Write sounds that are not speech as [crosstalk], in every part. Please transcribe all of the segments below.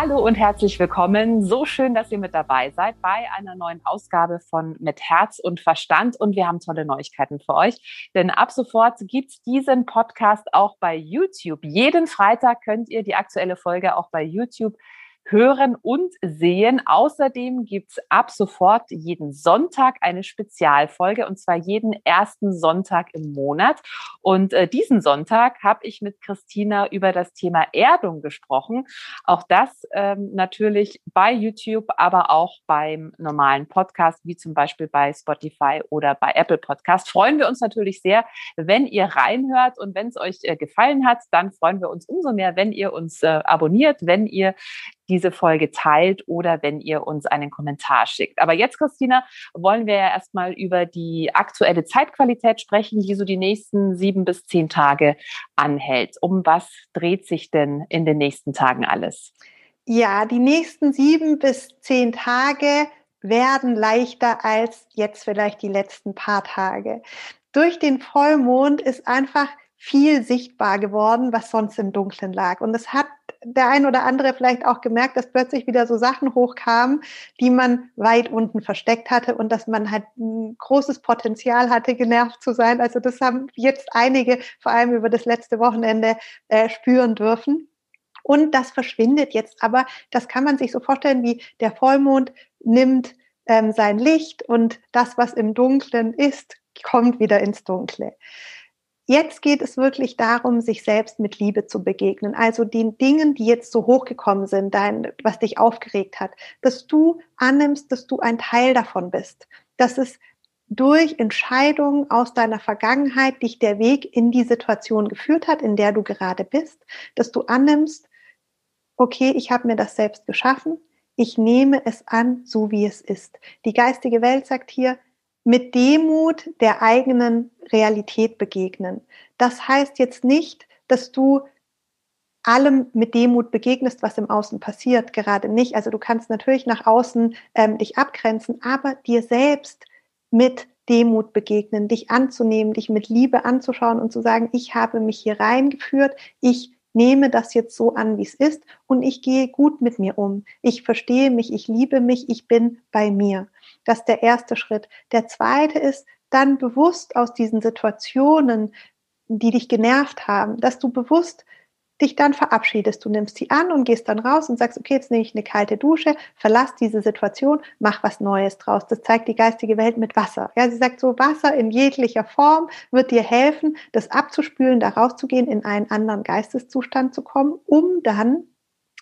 Hallo und herzlich willkommen. So schön, dass ihr mit dabei seid bei einer neuen Ausgabe von Mit Herz und Verstand. Und wir haben tolle Neuigkeiten für euch. Denn ab sofort gibt's diesen Podcast auch bei YouTube. Jeden Freitag könnt ihr die aktuelle Folge auch bei YouTube hören und sehen. Außerdem gibt's ab sofort jeden Sonntag eine Spezialfolge und zwar jeden ersten Sonntag im Monat. Und äh, diesen Sonntag habe ich mit Christina über das Thema Erdung gesprochen. Auch das ähm, natürlich bei YouTube, aber auch beim normalen Podcast, wie zum Beispiel bei Spotify oder bei Apple Podcast. Freuen wir uns natürlich sehr, wenn ihr reinhört und wenn es euch äh, gefallen hat, dann freuen wir uns umso mehr, wenn ihr uns äh, abonniert, wenn ihr diese Folge teilt oder wenn ihr uns einen Kommentar schickt. Aber jetzt, Christina, wollen wir ja erstmal über die aktuelle Zeitqualität sprechen, die so die nächsten sieben bis zehn Tage anhält. Um was dreht sich denn in den nächsten Tagen alles? Ja, die nächsten sieben bis zehn Tage werden leichter als jetzt vielleicht die letzten paar Tage. Durch den Vollmond ist einfach viel sichtbar geworden, was sonst im Dunkeln lag. Und es hat der ein oder andere vielleicht auch gemerkt, dass plötzlich wieder so Sachen hochkamen, die man weit unten versteckt hatte und dass man halt ein großes Potenzial hatte, genervt zu sein. Also das haben jetzt einige, vor allem über das letzte Wochenende, äh, spüren dürfen. Und das verschwindet jetzt. Aber das kann man sich so vorstellen, wie der Vollmond nimmt ähm, sein Licht und das, was im Dunklen ist, kommt wieder ins Dunkle. Jetzt geht es wirklich darum, sich selbst mit Liebe zu begegnen. Also den Dingen, die jetzt so hochgekommen sind, dein, was dich aufgeregt hat, dass du annimmst, dass du ein Teil davon bist. Dass es durch Entscheidungen aus deiner Vergangenheit dich der Weg in die Situation geführt hat, in der du gerade bist, dass du annimmst, okay, ich habe mir das selbst geschaffen, ich nehme es an, so wie es ist. Die geistige Welt sagt hier, mit Demut der eigenen Realität begegnen. Das heißt jetzt nicht, dass du allem mit Demut begegnest, was im Außen passiert, gerade nicht. Also du kannst natürlich nach außen ähm, dich abgrenzen, aber dir selbst mit Demut begegnen, dich anzunehmen, dich mit Liebe anzuschauen und zu sagen, ich habe mich hier reingeführt, ich nehme das jetzt so an, wie es ist und ich gehe gut mit mir um. Ich verstehe mich, ich liebe mich, ich bin bei mir. Das ist der erste Schritt. Der zweite ist dann bewusst aus diesen Situationen, die dich genervt haben, dass du bewusst dich dann verabschiedest. Du nimmst sie an und gehst dann raus und sagst, okay, jetzt nehme ich eine kalte Dusche, verlass diese Situation, mach was Neues draus. Das zeigt die geistige Welt mit Wasser. Ja, sie sagt so, Wasser in jeglicher Form wird dir helfen, das abzuspülen, da rauszugehen, in einen anderen Geisteszustand zu kommen, um dann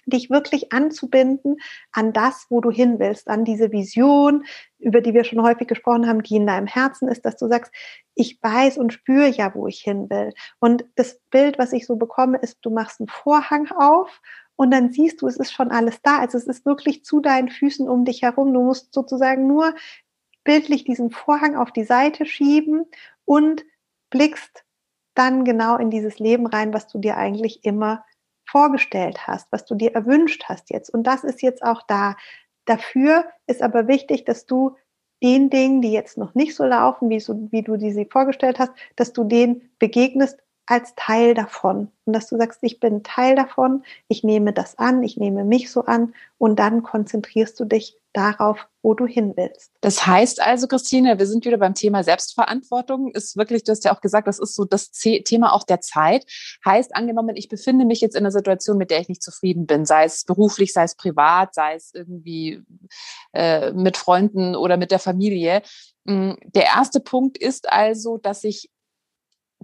dich wirklich anzubinden an das, wo du hin willst, an diese Vision, über die wir schon häufig gesprochen haben, die in deinem Herzen ist, dass du sagst, ich weiß und spüre ja, wo ich hin will. Und das Bild, was ich so bekomme, ist, du machst einen Vorhang auf und dann siehst du, es ist schon alles da. Also es ist wirklich zu deinen Füßen um dich herum. Du musst sozusagen nur bildlich diesen Vorhang auf die Seite schieben und blickst dann genau in dieses Leben rein, was du dir eigentlich immer vorgestellt hast, was du dir erwünscht hast jetzt. Und das ist jetzt auch da. Dafür ist aber wichtig, dass du den Dingen, die jetzt noch nicht so laufen, wie, so, wie du die sie vorgestellt hast, dass du denen begegnest als Teil davon. Und dass du sagst, ich bin Teil davon, ich nehme das an, ich nehme mich so an und dann konzentrierst du dich darauf, wo du hin willst. Das heißt also, Christine, wir sind wieder beim Thema Selbstverantwortung. Ist wirklich, du hast ja auch gesagt, das ist so das Thema auch der Zeit. Heißt, angenommen, ich befinde mich jetzt in einer Situation, mit der ich nicht zufrieden bin, sei es beruflich, sei es privat, sei es irgendwie äh, mit Freunden oder mit der Familie. Hm, der erste Punkt ist also, dass ich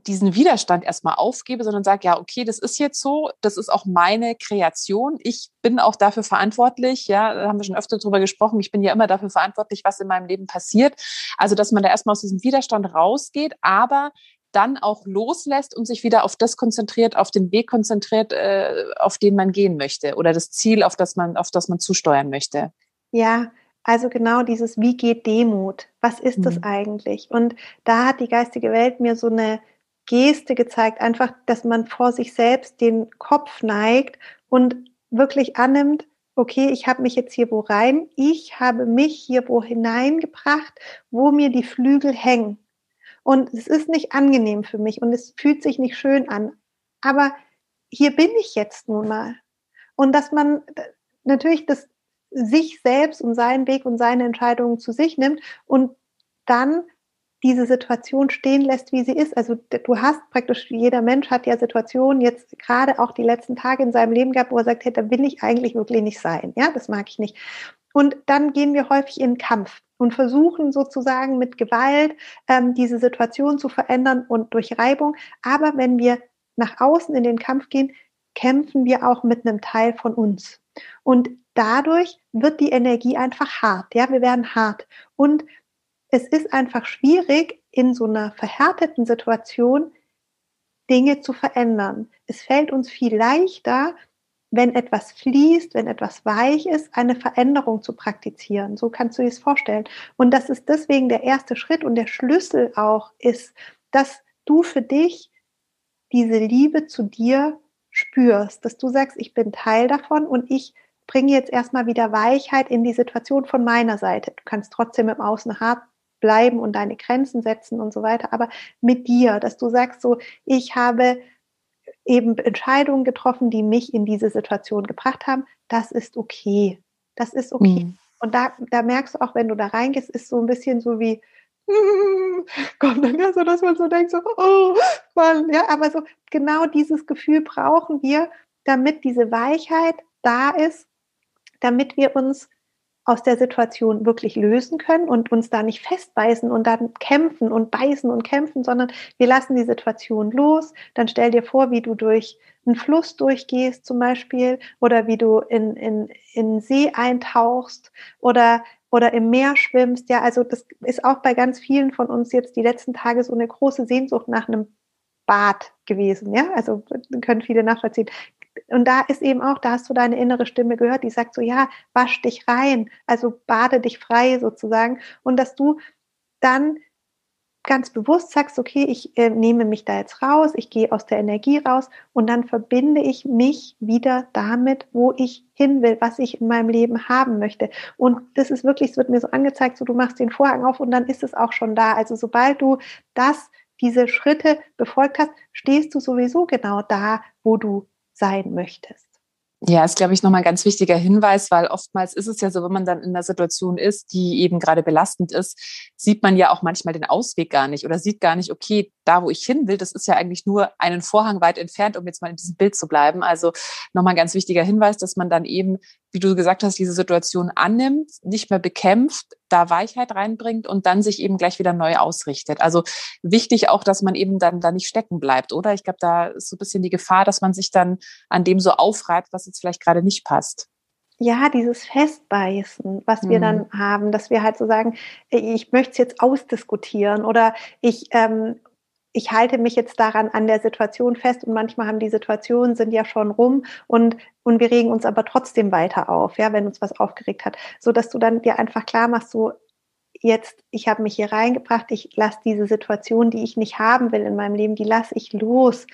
diesen Widerstand erstmal aufgebe, sondern sage, ja, okay, das ist jetzt so, das ist auch meine Kreation. Ich bin auch dafür verantwortlich, ja, da haben wir schon öfter drüber gesprochen, ich bin ja immer dafür verantwortlich, was in meinem Leben passiert. Also, dass man da erstmal aus diesem Widerstand rausgeht, aber dann auch loslässt und sich wieder auf das konzentriert, auf den Weg konzentriert, äh, auf den man gehen möchte oder das Ziel, auf das man, auf das man zusteuern möchte. Ja, also genau dieses, wie geht Demut? Was ist mhm. das eigentlich? Und da hat die geistige Welt mir so eine Geste gezeigt, einfach, dass man vor sich selbst den Kopf neigt und wirklich annimmt, okay, ich habe mich jetzt hier wo rein, ich habe mich hier wo hineingebracht, wo mir die Flügel hängen. Und es ist nicht angenehm für mich und es fühlt sich nicht schön an. Aber hier bin ich jetzt nun mal. Und dass man natürlich das sich selbst und seinen Weg und seine Entscheidungen zu sich nimmt und dann diese Situation stehen lässt, wie sie ist. Also du hast praktisch, jeder Mensch hat ja Situationen jetzt gerade auch die letzten Tage in seinem Leben gehabt, wo er sagt, hey, da will ich eigentlich wirklich nicht sein. Ja, das mag ich nicht. Und dann gehen wir häufig in Kampf und versuchen sozusagen mit Gewalt ähm, diese Situation zu verändern und durch Reibung. Aber wenn wir nach außen in den Kampf gehen, kämpfen wir auch mit einem Teil von uns. Und dadurch wird die Energie einfach hart. Ja, wir werden hart. Und es ist einfach schwierig, in so einer verhärteten Situation Dinge zu verändern. Es fällt uns viel leichter, wenn etwas fließt, wenn etwas weich ist, eine Veränderung zu praktizieren. So kannst du dir das vorstellen. Und dass es deswegen der erste Schritt und der Schlüssel auch ist, dass du für dich diese Liebe zu dir spürst, dass du sagst, ich bin Teil davon und ich bringe jetzt erstmal wieder Weichheit in die Situation von meiner Seite. Du kannst trotzdem im Außen hart bleiben und deine Grenzen setzen und so weiter, aber mit dir, dass du sagst so, ich habe eben Entscheidungen getroffen, die mich in diese Situation gebracht haben, das ist okay. Das ist okay. Mhm. Und da, da merkst du auch, wenn du da reingehst, ist so ein bisschen so wie, [laughs] kommt dann ja so, dass man so denkt, so, oh Mann, ja, aber so genau dieses Gefühl brauchen wir, damit diese Weichheit da ist, damit wir uns aus der Situation wirklich lösen können und uns da nicht festbeißen und dann kämpfen und beißen und kämpfen, sondern wir lassen die Situation los. Dann stell dir vor, wie du durch einen Fluss durchgehst zum Beispiel oder wie du in, in, in See eintauchst oder oder im Meer schwimmst. Ja, also das ist auch bei ganz vielen von uns jetzt die letzten Tage so eine große Sehnsucht nach einem Bad gewesen. Ja, also können viele nachvollziehen. Und da ist eben auch, da hast du deine innere Stimme gehört, die sagt so, ja, wasch dich rein, also bade dich frei sozusagen. Und dass du dann ganz bewusst sagst, okay, ich äh, nehme mich da jetzt raus, ich gehe aus der Energie raus und dann verbinde ich mich wieder damit, wo ich hin will, was ich in meinem Leben haben möchte. Und das ist wirklich, es wird mir so angezeigt, so du machst den Vorhang auf und dann ist es auch schon da. Also sobald du das, diese Schritte befolgt hast, stehst du sowieso genau da, wo du sein möchtest. Ja, ist, glaube ich, nochmal ein ganz wichtiger Hinweis, weil oftmals ist es ja so, wenn man dann in einer Situation ist, die eben gerade belastend ist, sieht man ja auch manchmal den Ausweg gar nicht oder sieht gar nicht, okay, da, wo ich hin will, das ist ja eigentlich nur einen Vorhang weit entfernt, um jetzt mal in diesem Bild zu bleiben. Also nochmal ein ganz wichtiger Hinweis, dass man dann eben, wie du gesagt hast, diese Situation annimmt, nicht mehr bekämpft, da Weichheit reinbringt und dann sich eben gleich wieder neu ausrichtet. Also wichtig auch, dass man eben dann da nicht stecken bleibt, oder? Ich glaube, da ist so ein bisschen die Gefahr, dass man sich dann an dem so aufreibt, was jetzt vielleicht gerade nicht passt ja, dieses Festbeißen, was wir dann mhm. haben, dass wir halt so sagen, ich möchte es jetzt ausdiskutieren oder ich ähm, ich halte mich jetzt daran an der Situation fest und manchmal haben die Situationen sind ja schon rum und und wir regen uns aber trotzdem weiter auf, ja, wenn uns was aufgeregt hat, so dass du dann dir einfach klar machst, so jetzt ich habe mich hier reingebracht, ich lasse diese Situation, die ich nicht haben will in meinem Leben, die lasse ich los,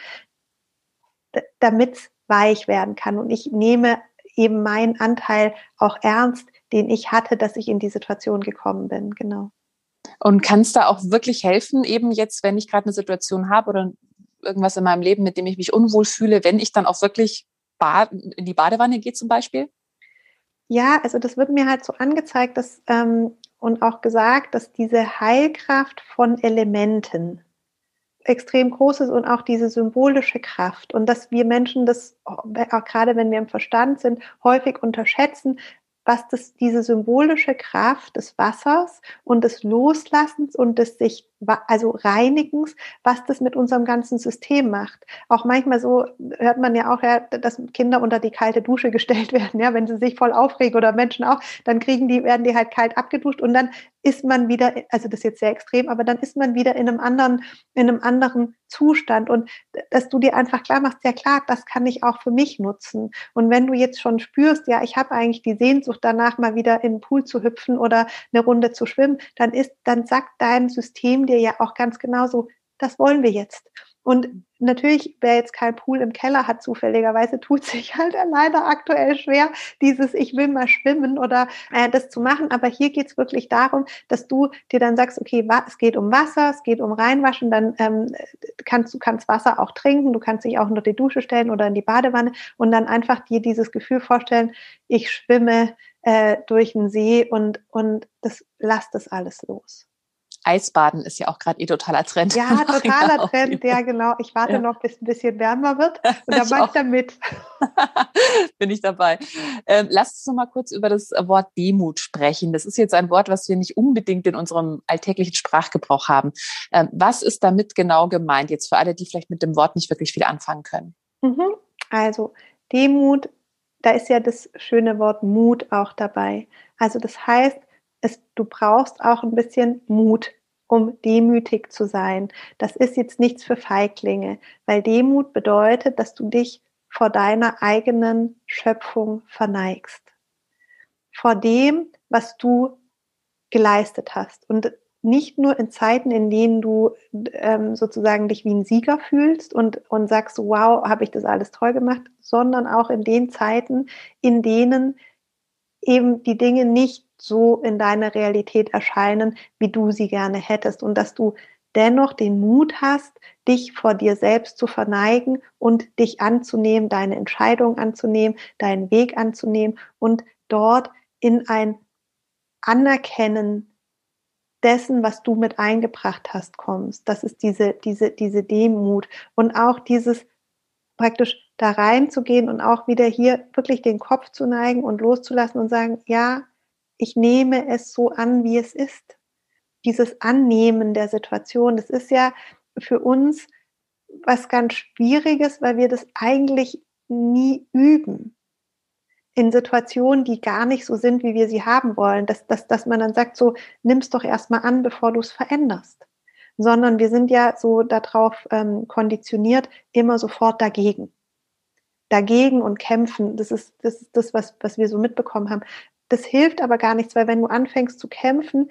damit es weich werden kann und ich nehme eben meinen Anteil auch ernst, den ich hatte, dass ich in die Situation gekommen bin, genau. Und kannst da auch wirklich helfen, eben jetzt, wenn ich gerade eine Situation habe oder irgendwas in meinem Leben, mit dem ich mich unwohl fühle, wenn ich dann auch wirklich in die Badewanne gehe zum Beispiel? Ja, also das wird mir halt so angezeigt dass, ähm, und auch gesagt, dass diese Heilkraft von Elementen extrem groß ist und auch diese symbolische Kraft und dass wir Menschen das, auch gerade wenn wir im Verstand sind, häufig unterschätzen, was das, diese symbolische Kraft des Wassers und des Loslassens und des sich also Reinigens, was das mit unserem ganzen System macht. Auch manchmal so hört man ja auch, ja, dass Kinder unter die kalte Dusche [laughs] gestellt werden, ja, wenn sie sich voll aufregen oder Menschen auch, dann kriegen die, werden die halt kalt abgeduscht und dann ist man wieder, also das ist jetzt sehr extrem, aber dann ist man wieder in einem anderen, in einem anderen Zustand und dass du dir einfach klar machst, ja klar, das kann ich auch für mich nutzen. Und wenn du jetzt schon spürst, ja, ich habe eigentlich die Sehnsucht danach mal wieder in den Pool zu hüpfen oder eine Runde zu schwimmen, dann ist, dann sagt dein System dir ja auch ganz genauso, das wollen wir jetzt. Und natürlich, wer jetzt kein Pool im Keller hat, zufälligerweise tut sich halt [laughs] leider aktuell schwer, dieses Ich will mal schwimmen oder äh, das zu machen. Aber hier geht es wirklich darum, dass du dir dann sagst, okay, es geht um Wasser, es geht um Reinwaschen, dann ähm, kannst du kannst Wasser auch trinken, du kannst dich auch unter die Dusche stellen oder in die Badewanne und dann einfach dir dieses Gefühl vorstellen, ich schwimme äh, durch den See und, und das lass das alles los. Eisbaden ist ja auch gerade eh totaler Trend. Ja, [laughs] totaler Trend, ja genau. Ich warte ja. noch, bis es ein bisschen wärmer wird [laughs] und dann mache ich da mit. [laughs] Bin ich dabei. Ähm, lass uns noch mal kurz über das Wort Demut sprechen. Das ist jetzt ein Wort, was wir nicht unbedingt in unserem alltäglichen Sprachgebrauch haben. Ähm, was ist damit genau gemeint, jetzt für alle, die vielleicht mit dem Wort nicht wirklich viel anfangen können? Mhm. Also Demut, da ist ja das schöne Wort Mut auch dabei. Also das heißt, es, du brauchst auch ein bisschen Mut, um demütig zu sein. Das ist jetzt nichts für Feiglinge, weil Demut bedeutet, dass du dich vor deiner eigenen Schöpfung verneigst. Vor dem, was du geleistet hast. Und nicht nur in Zeiten, in denen du ähm, sozusagen dich wie ein Sieger fühlst und, und sagst, wow, habe ich das alles toll gemacht, sondern auch in den Zeiten, in denen eben die Dinge nicht so in deiner Realität erscheinen, wie du sie gerne hättest und dass du dennoch den Mut hast, dich vor dir selbst zu verneigen und dich anzunehmen, deine Entscheidung anzunehmen, deinen Weg anzunehmen und dort in ein Anerkennen dessen, was du mit eingebracht hast, kommst. Das ist diese, diese, diese Demut und auch dieses praktisch da reinzugehen und auch wieder hier wirklich den Kopf zu neigen und loszulassen und sagen, ja, ich nehme es so an, wie es ist. Dieses Annehmen der Situation, das ist ja für uns was ganz Schwieriges, weil wir das eigentlich nie üben. In Situationen, die gar nicht so sind, wie wir sie haben wollen, dass, dass, dass man dann sagt, so, nimm's doch erstmal an, bevor du es veränderst. Sondern wir sind ja so darauf ähm, konditioniert, immer sofort dagegen dagegen und kämpfen. Das ist das, ist das was, was wir so mitbekommen haben. Das hilft aber gar nichts, weil wenn du anfängst zu kämpfen,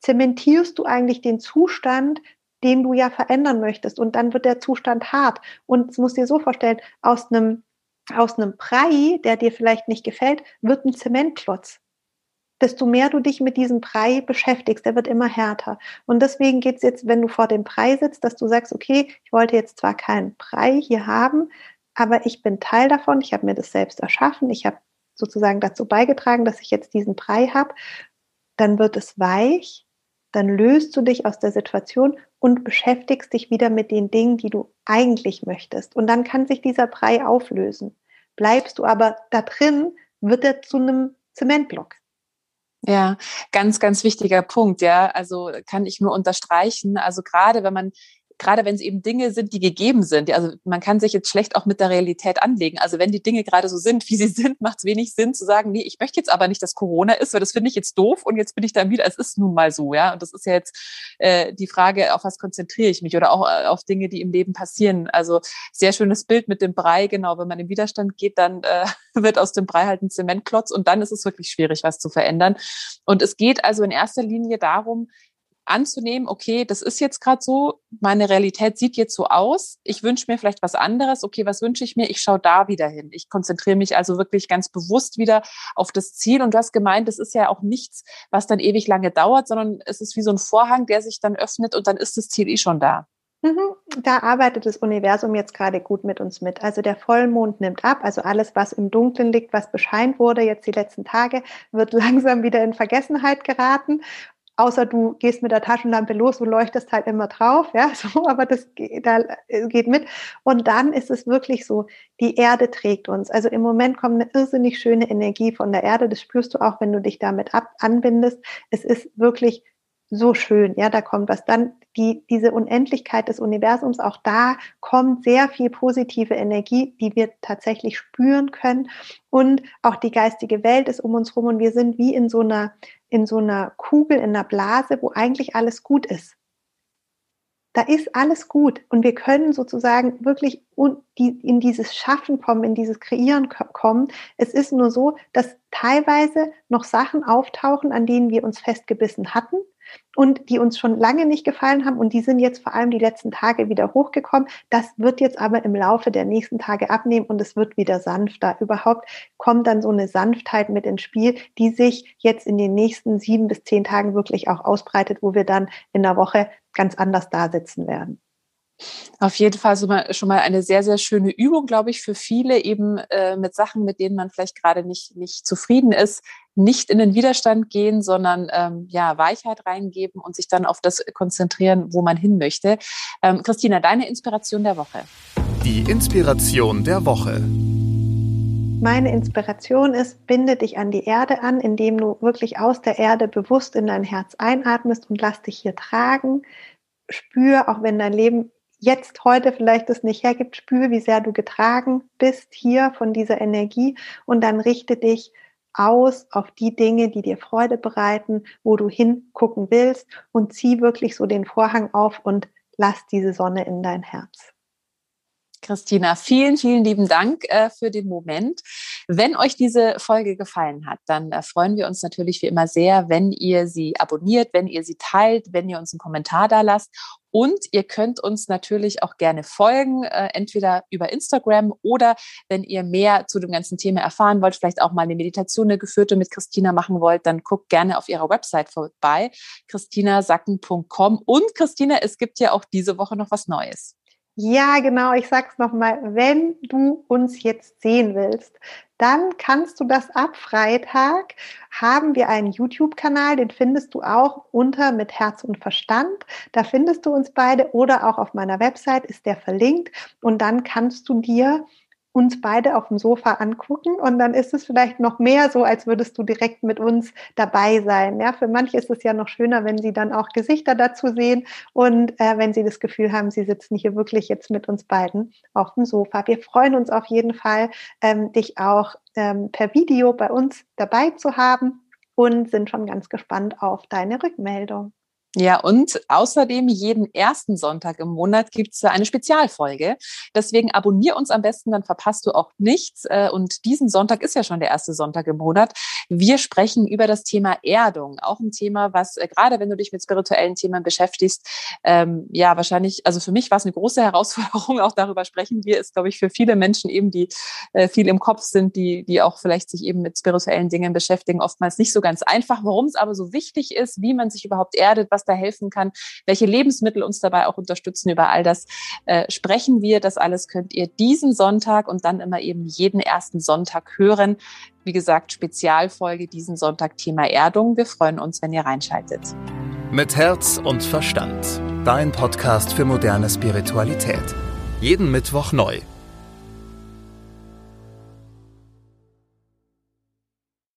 zementierst du eigentlich den Zustand, den du ja verändern möchtest. Und dann wird der Zustand hart. Und es muss dir so vorstellen, aus einem, aus einem Brei, der dir vielleicht nicht gefällt, wird ein Zementklotz. Desto mehr du dich mit diesem Brei beschäftigst, der wird immer härter. Und deswegen geht es jetzt, wenn du vor dem Brei sitzt, dass du sagst, okay, ich wollte jetzt zwar keinen Brei hier haben, aber ich bin Teil davon, ich habe mir das selbst erschaffen, ich habe sozusagen dazu beigetragen, dass ich jetzt diesen Brei habe, dann wird es weich, dann löst du dich aus der Situation und beschäftigst dich wieder mit den Dingen, die du eigentlich möchtest. Und dann kann sich dieser Brei auflösen. Bleibst du aber da drin, wird er zu einem Zementblock. Ja, ganz, ganz wichtiger Punkt, ja. Also kann ich nur unterstreichen. Also gerade wenn man gerade wenn es eben Dinge sind, die gegeben sind. Also man kann sich jetzt schlecht auch mit der Realität anlegen. Also wenn die Dinge gerade so sind, wie sie [laughs] sind, macht es wenig Sinn zu sagen, nee, ich möchte jetzt aber nicht, dass Corona ist, weil das finde ich jetzt doof und jetzt bin ich dann wieder, es ist nun mal so, ja. Und das ist ja jetzt äh, die Frage, auf was konzentriere ich mich oder auch äh, auf Dinge, die im Leben passieren. Also sehr schönes Bild mit dem Brei, genau. Wenn man in Widerstand geht, dann äh, [laughs] wird aus dem Brei halt ein Zementklotz und dann ist es wirklich schwierig, was zu verändern. Und es geht also in erster Linie darum, anzunehmen, okay, das ist jetzt gerade so, meine Realität sieht jetzt so aus, ich wünsche mir vielleicht was anderes, okay, was wünsche ich mir? Ich schaue da wieder hin. Ich konzentriere mich also wirklich ganz bewusst wieder auf das Ziel. Und du hast gemeint, das ist ja auch nichts, was dann ewig lange dauert, sondern es ist wie so ein Vorhang, der sich dann öffnet und dann ist das Ziel eh schon da. Mhm. Da arbeitet das Universum jetzt gerade gut mit uns mit. Also der Vollmond nimmt ab, also alles, was im Dunkeln liegt, was bescheint wurde jetzt die letzten Tage, wird [laughs] langsam wieder in Vergessenheit geraten außer du gehst mit der Taschenlampe los und leuchtest halt immer drauf, ja, [laughs] so, aber das da, äh, geht mit. Und dann ist es wirklich so, die Erde trägt uns. Also im Moment kommt eine irrsinnig schöne Energie von der Erde, das spürst du auch, wenn du dich damit ab, anbindest. Es ist wirklich so schön, ja, da kommt was. Dann die, diese Unendlichkeit des Universums, auch da kommt sehr viel positive Energie, die wir tatsächlich spüren können. Und auch die geistige Welt ist um uns rum und wir sind wie in so einer, in so einer Kugel, in einer Blase, wo eigentlich alles gut ist. Da ist alles gut und wir können sozusagen wirklich in dieses Schaffen kommen, in dieses Kreieren kommen. Es ist nur so, dass teilweise noch Sachen auftauchen, an denen wir uns festgebissen hatten und die uns schon lange nicht gefallen haben und die sind jetzt vor allem die letzten Tage wieder hochgekommen. Das wird jetzt aber im Laufe der nächsten Tage abnehmen und es wird wieder sanfter. Überhaupt kommt dann so eine Sanftheit mit ins Spiel, die sich jetzt in den nächsten sieben bis zehn Tagen wirklich auch ausbreitet, wo wir dann in der Woche ganz anders da sitzen werden. Auf jeden Fall schon mal eine sehr, sehr schöne Übung, glaube ich, für viele eben äh, mit Sachen, mit denen man vielleicht gerade nicht, nicht zufrieden ist, nicht in den Widerstand gehen, sondern ähm, ja, Weichheit reingeben und sich dann auf das konzentrieren, wo man hin möchte. Ähm, Christina, deine Inspiration der Woche. Die Inspiration der Woche. Meine Inspiration ist, binde dich an die Erde an, indem du wirklich aus der Erde bewusst in dein Herz einatmest und lass dich hier tragen. Spür, auch wenn dein Leben jetzt heute vielleicht es nicht hergibt, spür, wie sehr du getragen bist hier von dieser Energie und dann richte dich aus auf die Dinge, die dir Freude bereiten, wo du hingucken willst und zieh wirklich so den Vorhang auf und lass diese Sonne in dein Herz. Christina, vielen, vielen lieben Dank äh, für den Moment. Wenn euch diese Folge gefallen hat, dann äh, freuen wir uns natürlich wie immer sehr, wenn ihr sie abonniert, wenn ihr sie teilt, wenn ihr uns einen Kommentar da lasst. Und ihr könnt uns natürlich auch gerne folgen, äh, entweder über Instagram oder wenn ihr mehr zu dem ganzen Thema erfahren wollt, vielleicht auch mal eine Meditation, eine geführte mit Christina machen wollt, dann guckt gerne auf ihrer Website vorbei, christinasacken.com. Und Christina, es gibt ja auch diese Woche noch was Neues. Ja, genau. Ich sag's nochmal. Wenn du uns jetzt sehen willst, dann kannst du das ab Freitag haben wir einen YouTube-Kanal, den findest du auch unter mit Herz und Verstand. Da findest du uns beide oder auch auf meiner Website ist der verlinkt und dann kannst du dir uns beide auf dem Sofa angucken und dann ist es vielleicht noch mehr so, als würdest du direkt mit uns dabei sein. Ja, für manche ist es ja noch schöner, wenn sie dann auch Gesichter dazu sehen und äh, wenn sie das Gefühl haben, sie sitzen hier wirklich jetzt mit uns beiden auf dem Sofa. Wir freuen uns auf jeden Fall, ähm, dich auch ähm, per Video bei uns dabei zu haben und sind schon ganz gespannt auf deine Rückmeldung. Ja, und außerdem jeden ersten Sonntag im Monat gibt's eine Spezialfolge. Deswegen abonnier uns am besten, dann verpasst du auch nichts. Äh, und diesen Sonntag ist ja schon der erste Sonntag im Monat. Wir sprechen über das Thema Erdung. Auch ein Thema, was äh, gerade wenn du dich mit spirituellen Themen beschäftigst, ähm, ja, wahrscheinlich, also für mich war es eine große Herausforderung, auch darüber sprechen wir, ist, glaube ich, für viele Menschen eben, die äh, viel im Kopf sind, die, die auch vielleicht sich eben mit spirituellen Dingen beschäftigen, oftmals nicht so ganz einfach. Warum es aber so wichtig ist, wie man sich überhaupt erdet, was da helfen kann, welche Lebensmittel uns dabei auch unterstützen. Über all das äh, sprechen wir. Das alles könnt ihr diesen Sonntag und dann immer eben jeden ersten Sonntag hören. Wie gesagt, Spezialfolge diesen Sonntag Thema Erdung. Wir freuen uns, wenn ihr reinschaltet. Mit Herz und Verstand. Dein Podcast für moderne Spiritualität. Jeden Mittwoch neu.